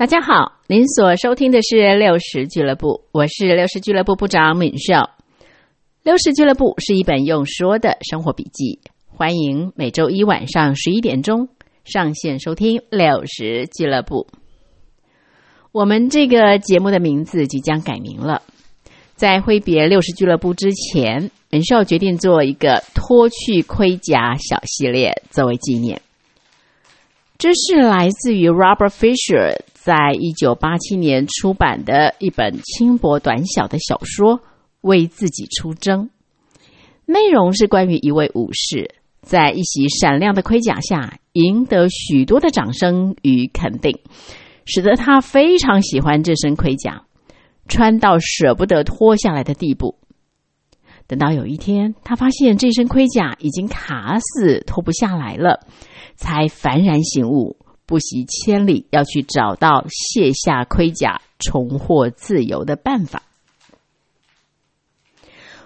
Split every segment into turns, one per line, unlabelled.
大家好，您所收听的是六十俱乐部，我是六十俱乐部部长敏秀。六十俱乐部是一本用说的生活笔记，欢迎每周一晚上十一点钟上线收听六十俱乐部。我们这个节目的名字即将改名了，在挥别六十俱乐部之前，敏秀决定做一个脱去盔甲小系列作为纪念。这是来自于 Robert Fisher 在一九八七年出版的一本轻薄短小的小说《为自己出征》。内容是关于一位武士在一袭闪亮的盔甲下赢得许多的掌声与肯定，使得他非常喜欢这身盔甲，穿到舍不得脱下来的地步。等到有一天，他发现这身盔甲已经卡死，脱不下来了。才幡然醒悟，不惜千里要去找到卸下盔甲、重获自由的办法。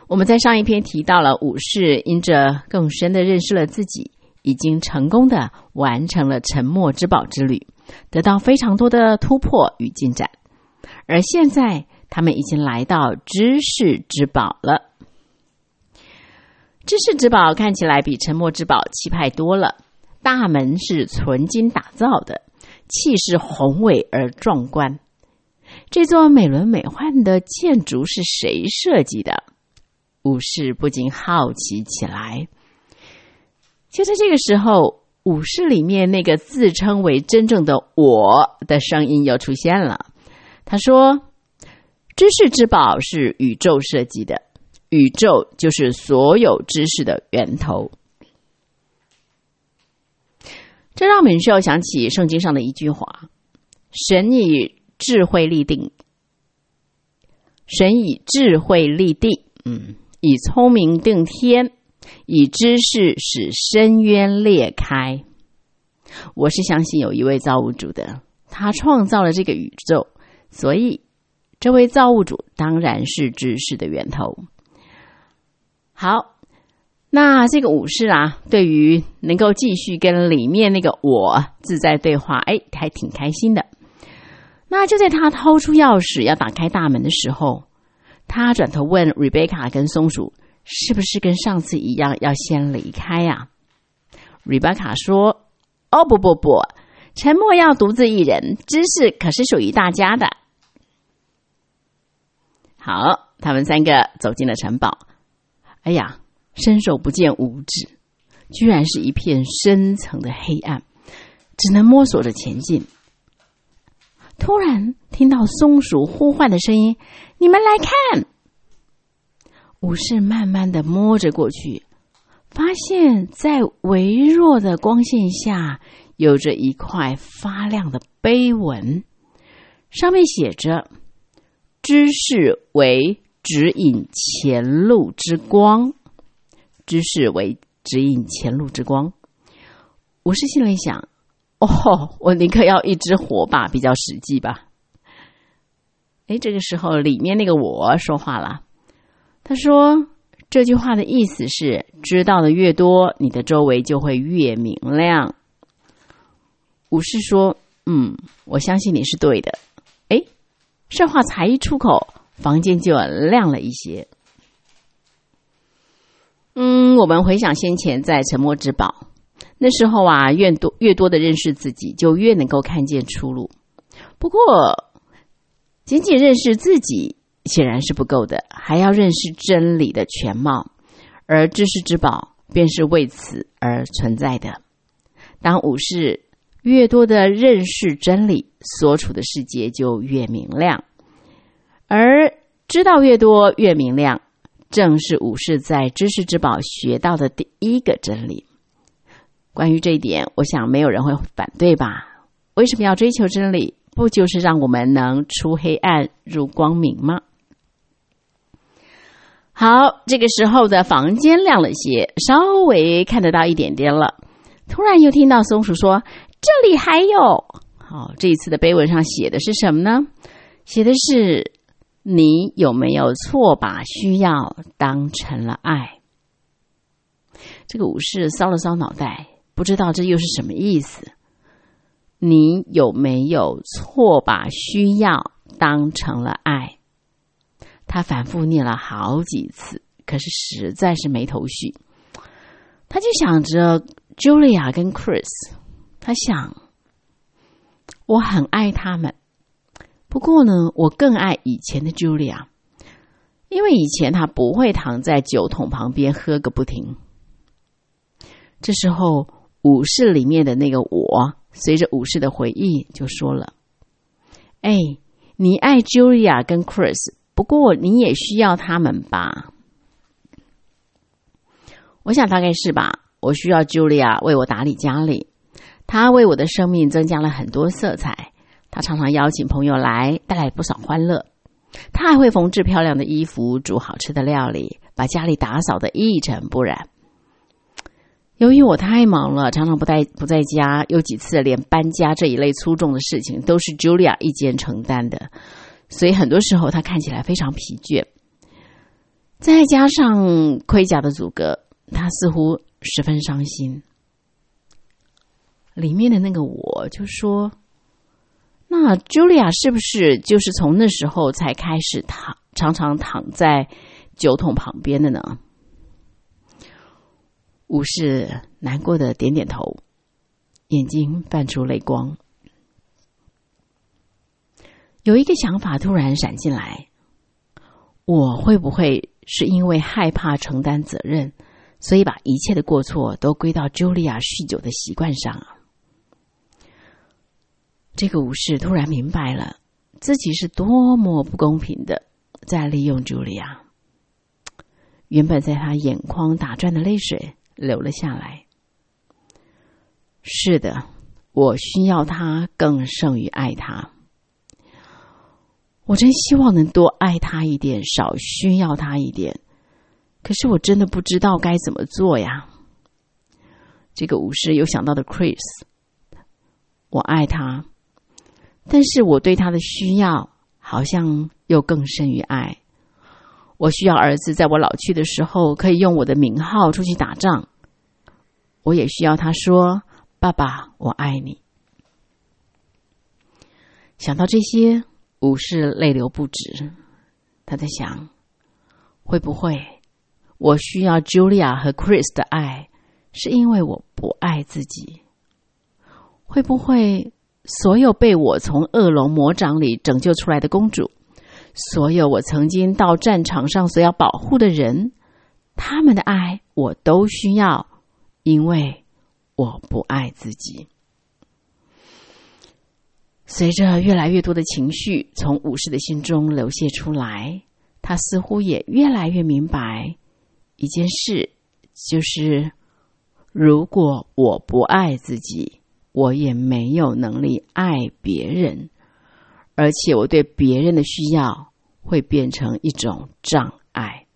我们在上一篇提到了武士因着更深的认识了自己，已经成功的完成了沉默之宝之旅，得到非常多的突破与进展。而现在，他们已经来到知识之宝了。知识之宝看起来比沉默之宝气派多了。大门是纯金打造的，气势宏伟而壮观。这座美轮美奂的建筑是谁设计的？武士不禁好奇起来。就在这个时候，武士里面那个自称为真正的我的声音又出现了。他说：“知识之宝是宇宙设计的，宇宙就是所有知识的源头。”这让敏秀想起圣经上的一句话：“神以智慧立定，神以智慧立地，嗯，以聪明定天，以知识使深渊裂开。”我是相信有一位造物主的，他创造了这个宇宙，所以这位造物主当然是知识的源头。好。那这个武士啊，对于能够继续跟里面那个我自在对话，哎，还挺开心的。那就在他掏出钥匙要打开大门的时候，他转头问 Rebecca 跟松鼠：“是不是跟上次一样要先离开呀？”Rebecca 说：“哦，不不不，沉默要独自一人，知识可是属于大家的。”好，他们三个走进了城堡。哎呀！伸手不见五指，居然是一片深层的黑暗，只能摸索着前进。突然听到松鼠呼唤的声音：“你们来看！”武士慢慢的摸着过去，发现，在微弱的光线下，有着一块发亮的碑文，上面写着：“知识为指引前路之光。”知识为指引前路之光。武士心里想：“哦，我宁可要一只火把比较实际吧。”哎，这个时候里面那个我说话了，他说：“这句话的意思是，知道的越多，你的周围就会越明亮。”武士说：“嗯，我相信你是对的。”哎，这话才一出口，房间就亮了一些。嗯，我们回想先前在沉默之宝那时候啊，越多越多的认识自己，就越能够看见出路。不过，仅仅认识自己显然是不够的，还要认识真理的全貌，而知识之宝便是为此而存在的。当武士越多的认识真理，所处的世界就越明亮，而知道越多越明亮。正是武士在知识之宝学到的第一个真理。关于这一点，我想没有人会反对吧？为什么要追求真理？不就是让我们能出黑暗入光明吗？好，这个时候的房间亮了些，稍微看得到一点点了。突然又听到松鼠说：“这里还有。”好，这一次的碑文上写的是什么呢？写的是。你有没有错把需要当成了爱？这个武士搔了搔脑袋，不知道这又是什么意思。你有没有错把需要当成了爱？他反复念了好几次，可是实在是没头绪。他就想着 Julia 跟 Chris，他想，我很爱他们，不过呢，我更爱以前的 Julia，因为以前他不会躺在酒桶旁边喝个不停。这时候，武士里面的那个我，随着武士的回忆就说了：“哎，你爱 Julia 跟 Chris。”不过你也需要他们吧？我想大概是吧。我需要 Julia 为我打理家里，她为我的生命增加了很多色彩。他常常邀请朋友来，带来不少欢乐。他还会缝制漂亮的衣服，煮好吃的料理，把家里打扫的一尘不染。由于我太忙了，常常不在不在家，有几次连搬家这一类粗重的事情都是 Julia 一肩承担的。所以很多时候他看起来非常疲倦，再加上盔甲的阻隔，他似乎十分伤心。里面的那个我就说：“那 Julia 是不是就是从那时候才开始躺，常常躺在酒桶旁边的呢？”武士难过的点点头，眼睛泛出泪光。有一个想法突然闪进来：我会不会是因为害怕承担责任，所以把一切的过错都归到茱莉亚酗酒的习惯上啊？这个武士突然明白了自己是多么不公平的，在利用茱莉亚。原本在他眼眶打转的泪水流了下来。是的，我需要他更胜于爱他。我真希望能多爱他一点，少需要他一点。可是我真的不知道该怎么做呀。这个武士又想到的 Chris，我爱他，但是我对他的需要好像又更甚于爱。我需要儿子在我老去的时候可以用我的名号出去打仗。我也需要他说：“爸爸，我爱你。”想到这些。武士泪流不止，他在想：会不会我需要 Julia 和 Chris 的爱，是因为我不爱自己？会不会所有被我从恶龙魔掌里拯救出来的公主，所有我曾经到战场上所要保护的人，他们的爱我都需要，因为我不爱自己？随着越来越多的情绪从武士的心中流泻出来，他似乎也越来越明白一件事，就是如果我不爱自己，我也没有能力爱别人，而且我对别人的需要会变成一种障碍。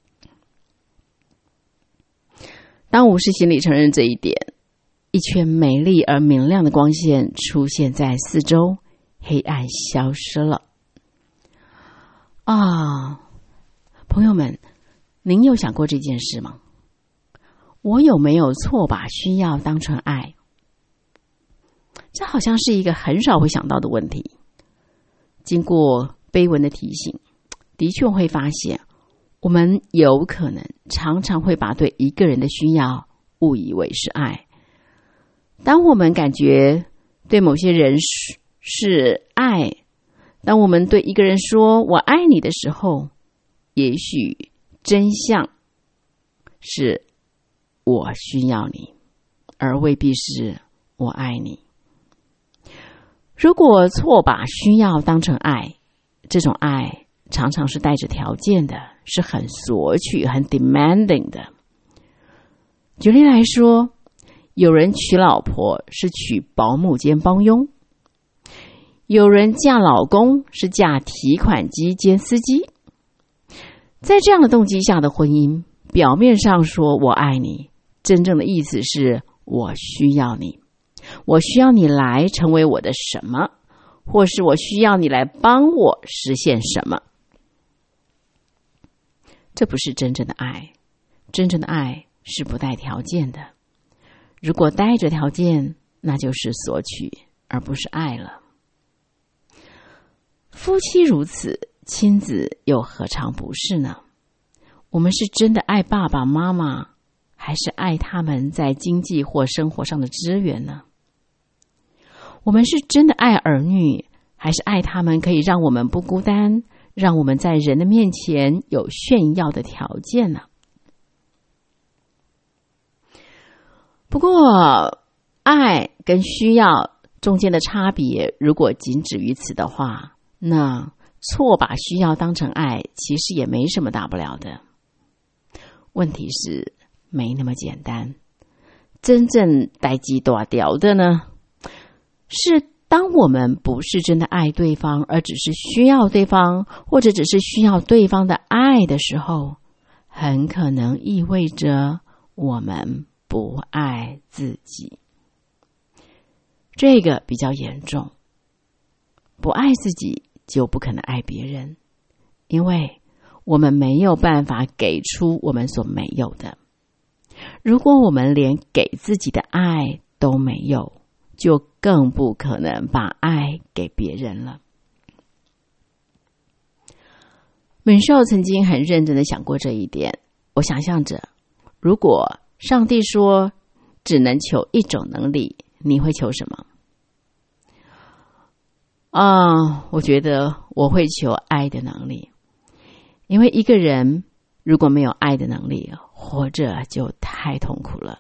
当武士心里承认这一点，一圈美丽而明亮的光线出现在四周。黑暗消失了啊，朋友们，您有想过这件事吗？我有没有错把需要当成爱？这好像是一个很少会想到的问题。经过碑文的提醒，的确会发现，我们有可能常常会把对一个人的需要误以为是爱。当我们感觉对某些人是。是爱。当我们对一个人说“我爱你”的时候，也许真相是我需要你，而未必是我爱你。如果错把需要当成爱，这种爱常常是带着条件的，是很索取、很 demanding 的。举例来说，有人娶老婆是娶保姆兼帮佣。有人嫁老公是嫁提款机兼司机，在这样的动机下的婚姻，表面上说我爱你，真正的意思是我需要你，我需要你来成为我的什么，或是我需要你来帮我实现什么。这不是真正的爱，真正的爱是不带条件的。如果带着条件，那就是索取，而不是爱了。夫妻如此，亲子又何尝不是呢？我们是真的爱爸爸妈妈，还是爱他们在经济或生活上的资源呢？我们是真的爱儿女，还是爱他们可以让我们不孤单，让我们在人的面前有炫耀的条件呢？不过，爱跟需要中间的差别，如果仅止于此的话，那错把需要当成爱，其实也没什么大不了的。问题是没那么简单。真正待机断掉的呢，是当我们不是真的爱对方，而只是需要对方，或者只是需要对方的爱的时候，很可能意味着我们。不爱自己，这个比较严重。不爱自己，就不可能爱别人，因为我们没有办法给出我们所没有的。如果我们连给自己的爱都没有，就更不可能把爱给别人了。敏寿曾经很认真的想过这一点。我想象着，如果。上帝说：“只能求一种能力，你会求什么？”啊，我觉得我会求爱的能力，因为一个人如果没有爱的能力，活着就太痛苦了。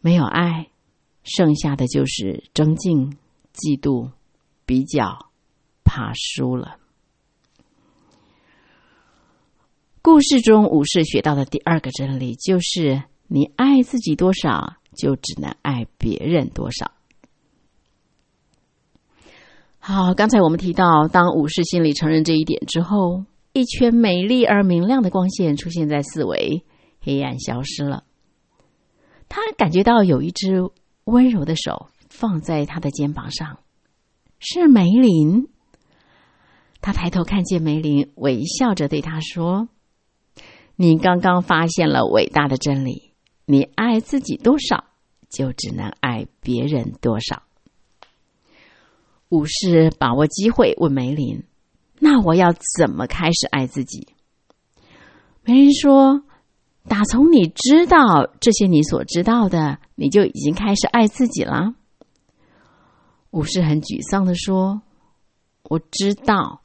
没有爱，剩下的就是争竞、嫉妒、比较、怕输了。故事中武士学到的第二个真理就是：你爱自己多少，就只能爱别人多少。好，刚才我们提到，当武士心里承认这一点之后，一圈美丽而明亮的光线出现在四围，黑暗消失了。他感觉到有一只温柔的手放在他的肩膀上，是梅林。他抬头看见梅林，微笑着对他说。你刚刚发现了伟大的真理：你爱自己多少，就只能爱别人多少。武士把握机会问梅林：“那我要怎么开始爱自己？”梅林说：“打从你知道这些你所知道的，你就已经开始爱自己了。”武士很沮丧的说：“我知道，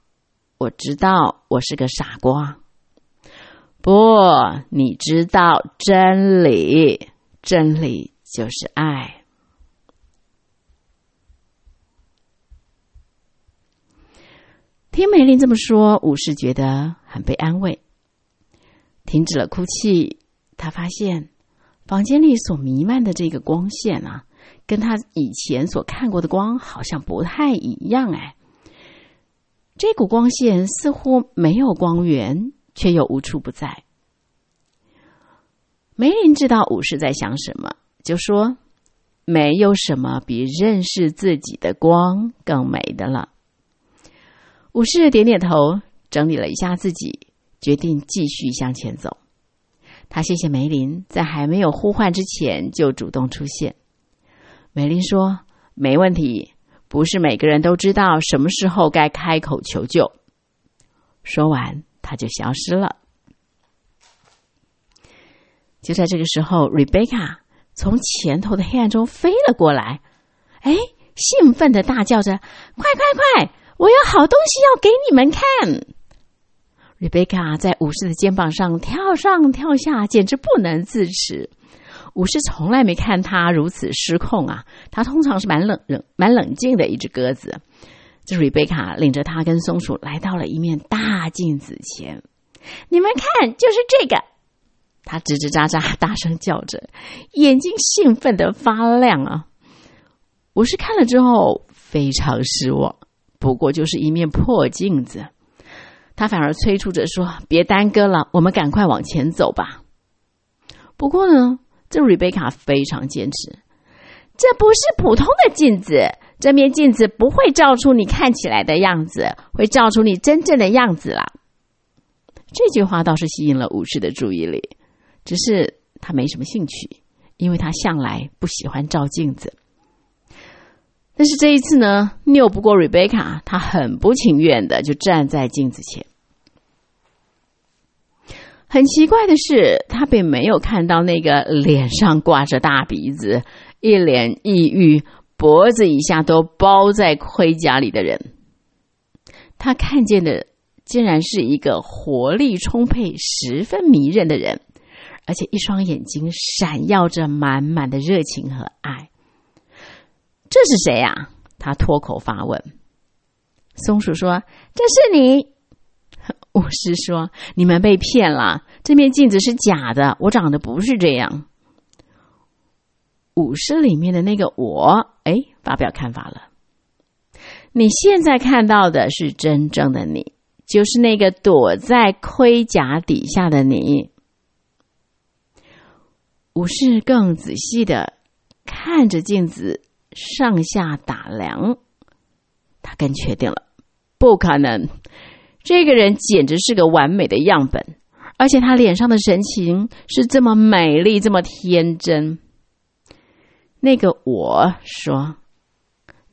我知道，我是个傻瓜。”不，你知道真理，真理就是爱。听梅林这么说，武士觉得很被安慰，停止了哭泣。他发现房间里所弥漫的这个光线啊，跟他以前所看过的光好像不太一样。哎，这股光线似乎没有光源。却又无处不在。梅林知道武士在想什么，就说：“没有什么比认识自己的光更美的了。”武士点点头，整理了一下自己，决定继续向前走。他谢谢梅林，在还没有呼唤之前就主动出现。梅林说：“没问题，不是每个人都知道什么时候该开口求救。”说完。他就消失了。就在这个时候，瑞贝卡从前头的黑暗中飞了过来，哎，兴奋的大叫着：“快快快！我有好东西要给你们看！”瑞贝卡在武士的肩膀上跳上跳下，简直不能自持。武士从来没看他如此失控啊！他通常是蛮冷、冷、蛮冷静的一只鸽子。这瑞贝卡领着他跟松鼠来到了一面大镜子前，你们看，就是这个。他吱吱喳喳大声叫着，眼睛兴奋的发亮啊！武士看了之后非常失望，不过就是一面破镜子。他反而催促着说：“别耽搁了，我们赶快往前走吧。”不过呢，这瑞贝卡非常坚持，这不是普通的镜子。这面镜子不会照出你看起来的样子，会照出你真正的样子啦。这句话倒是吸引了武士的注意力，只是他没什么兴趣，因为他向来不喜欢照镜子。但是这一次呢，拗不过瑞贝卡，她很不情愿的就站在镜子前。很奇怪的是，她并没有看到那个脸上挂着大鼻子、一脸抑郁、脖子以下都包在盔甲里的人。她看见的竟然是一个活力充沛、十分迷人的人，而且一双眼睛闪耀着满满的热情和爱。这是谁呀？他脱口发问。松鼠说：“这是你。”巫师说：“你们被骗了，这面镜子是假的，我长得不是这样。”武士里面的那个我，哎，发表看法了。你现在看到的是真正的你，就是那个躲在盔甲底下的你。武士更仔细的看着镜子。上下打量，他更确定了，不可能，这个人简直是个完美的样本，而且他脸上的神情是这么美丽，这么天真。那个我说，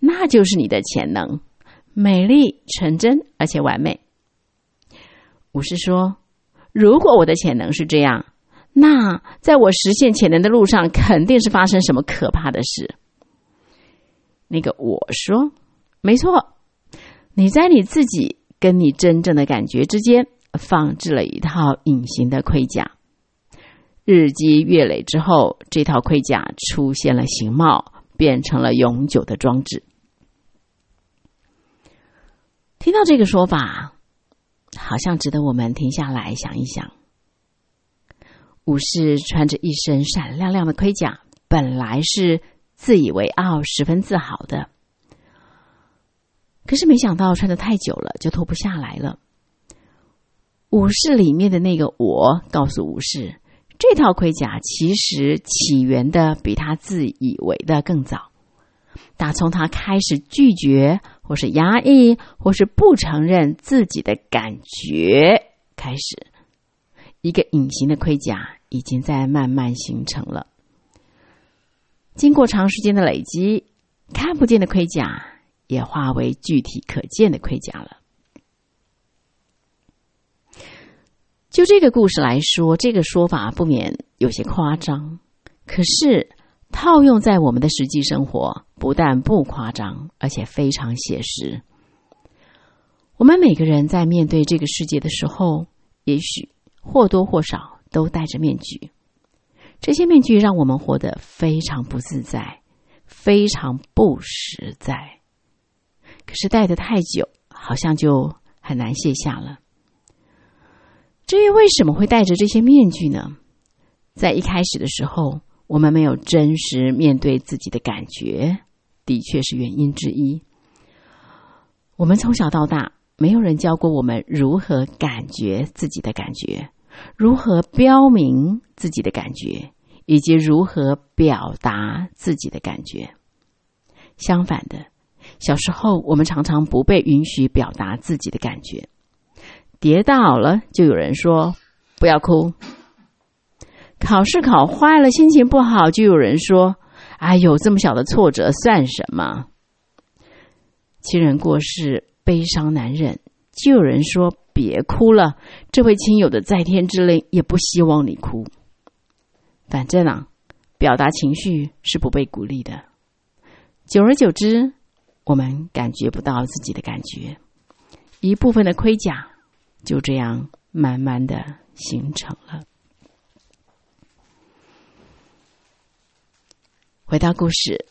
那就是你的潜能，美丽、纯真，而且完美。武士说，如果我的潜能是这样，那在我实现潜能的路上，肯定是发生什么可怕的事。那个我说：“没错，你在你自己跟你真正的感觉之间放置了一套隐形的盔甲。日积月累之后，这套盔甲出现了形貌，变成了永久的装置。”听到这个说法，好像值得我们停下来想一想。武士穿着一身闪亮亮的盔甲，本来是。自以为傲，十分自豪的。可是没想到穿的太久了，就脱不下来了。武士里面的那个我告诉武士，这套盔甲其实起源的比他自以为的更早。打从他开始拒绝，或是压抑，或是不承认自己的感觉开始，一个隐形的盔甲已经在慢慢形成了。经过长时间的累积，看不见的盔甲也化为具体可见的盔甲了。就这个故事来说，这个说法不免有些夸张，可是套用在我们的实际生活，不但不夸张，而且非常写实。我们每个人在面对这个世界的时候，也许或多或少都戴着面具。这些面具让我们活得非常不自在，非常不实在。可是戴的太久，好像就很难卸下了。至于为什么会戴着这些面具呢？在一开始的时候，我们没有真实面对自己的感觉，的确是原因之一。我们从小到大，没有人教过我们如何感觉自己的感觉，如何标明自己的感觉。以及如何表达自己的感觉。相反的，小时候我们常常不被允许表达自己的感觉。跌倒了，就有人说不要哭；考试考坏了，心情不好，就有人说：“哎呦，这么小的挫折算什么？”亲人过世，悲伤难忍，就有人说：“别哭了，这位亲友的在天之灵也不希望你哭。”反正啊，表达情绪是不被鼓励的。久而久之，我们感觉不到自己的感觉，一部分的盔甲就这样慢慢的形成了。回到故事，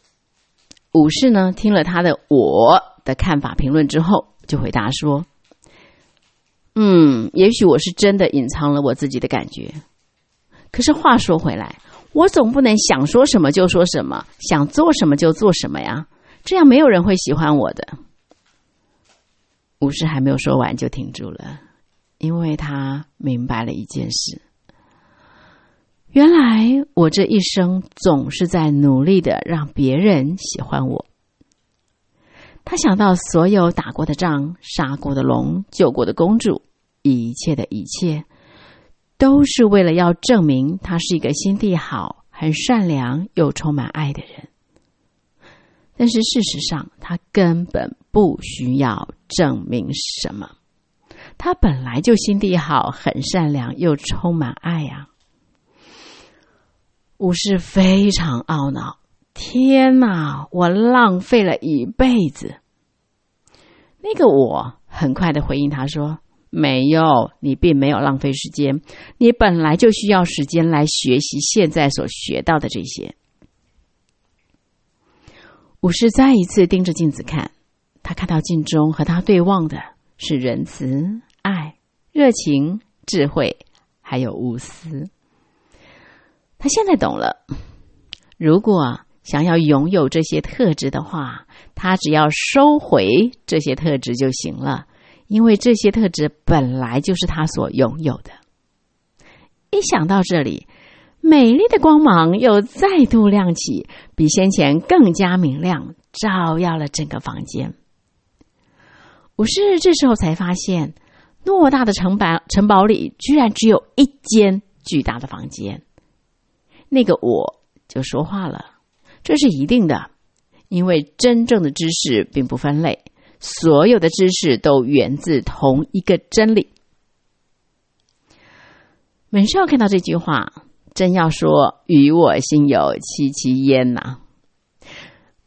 武士呢听了他的我的看法评论之后，就回答说：“嗯，也许我是真的隐藏了我自己的感觉。”可是话说回来，我总不能想说什么就说什么，想做什么就做什么呀？这样没有人会喜欢我的。武士还没有说完就停住了，因为他明白了一件事：原来我这一生总是在努力的让别人喜欢我。他想到所有打过的仗、杀过的龙、救过的公主，一切的一切。都是为了要证明他是一个心地好、很善良又充满爱的人。但是事实上，他根本不需要证明什么。他本来就心地好，很善良，又充满爱呀。武士非常懊恼：“天哪，我浪费了一辈子。”那个我很快的回应他说：“没有，你并没有浪费时间，你本来就需要时间来学习现在所学到的这些。”武士再一次盯着镜子看，他看到镜中和他对望的是仁慈、爱、热情、智慧，还有无私。他现在懂了，如果想要拥有这些特质的话，他只要收回这些特质就行了，因为这些特质本来就是他所拥有的。一想到这里。美丽的光芒又再度亮起，比先前更加明亮，照耀了整个房间。武士这时候才发现，偌大的城堡城堡里居然只有一间巨大的房间。那个我就说话了：“这是一定的，因为真正的知识并不分类，所有的知识都源自同一个真理。”门少看到这句话。真要说与我心有戚戚焉呐！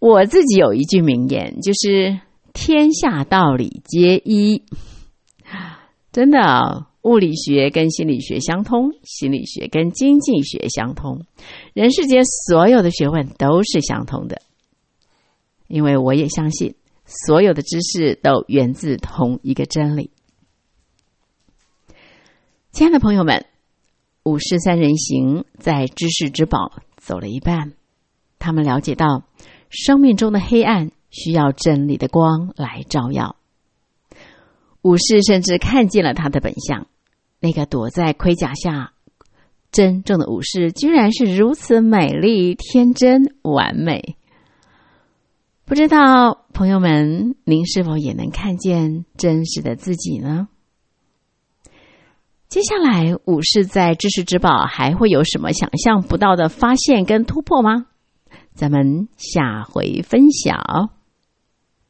我自己有一句名言，就是“天下道理皆一”。真的，物理学跟心理学相通，心理学跟经济学相通，人世间所有的学问都是相通的。因为我也相信，所有的知识都源自同一个真理。亲爱的朋友们。武士三人行在知识之宝走了一半，他们了解到生命中的黑暗需要真理的光来照耀。武士甚至看见了他的本相，那个躲在盔甲下真正的武士，居然是如此美丽、天真、完美。不知道朋友们，您是否也能看见真实的自己呢？接下来，武士在知识之宝还会有什么想象不到的发现跟突破吗？咱们下回分享。